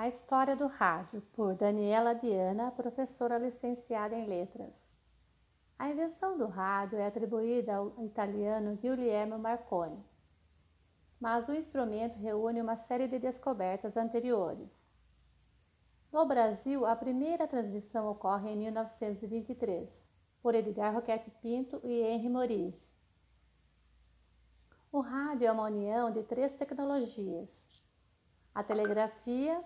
A História do Rádio, por Daniela Diana, professora licenciada em Letras. A invenção do rádio é atribuída ao italiano Guglielmo Marconi, mas o instrumento reúne uma série de descobertas anteriores. No Brasil, a primeira transmissão ocorre em 1923, por Edgar Roquette Pinto e Henry Morise. O rádio é uma união de três tecnologias: a telegrafia,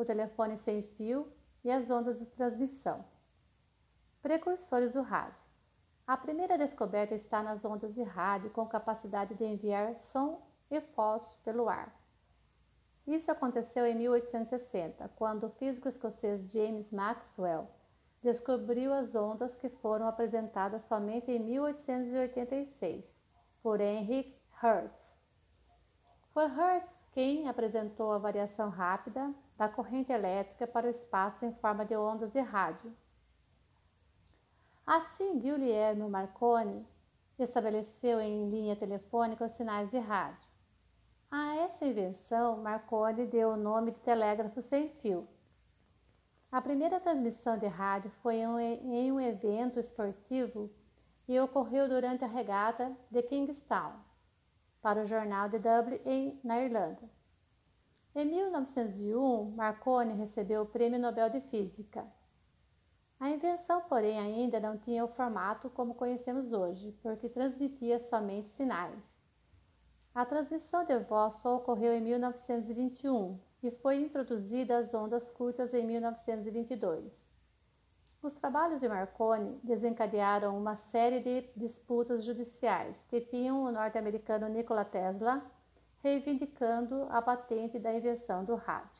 o telefone sem fio e as ondas de transmissão. Precursores do rádio. A primeira descoberta está nas ondas de rádio com capacidade de enviar som e fotos pelo ar. Isso aconteceu em 1860, quando o físico escocês James Maxwell descobriu as ondas que foram apresentadas somente em 1886 por Henry Hertz. Foi Hertz quem apresentou a variação rápida da corrente elétrica para o espaço em forma de ondas de rádio. Assim, Guglielmo Marconi estabeleceu em linha telefônica os sinais de rádio. A essa invenção, Marconi deu o nome de telégrafo sem fio. A primeira transmissão de rádio foi em um evento esportivo e ocorreu durante a regata de Kingstown, para o jornal de Dublin, na Irlanda. Em 1901, Marconi recebeu o Prêmio Nobel de Física. A invenção, porém, ainda não tinha o formato como conhecemos hoje, porque transmitia somente sinais. A transmissão de voz só ocorreu em 1921 e foi introduzida as ondas curtas em 1922. Os trabalhos de Marconi desencadearam uma série de disputas judiciais que tinham o norte-americano Nikola Tesla reivindicando a patente da invenção do rádio.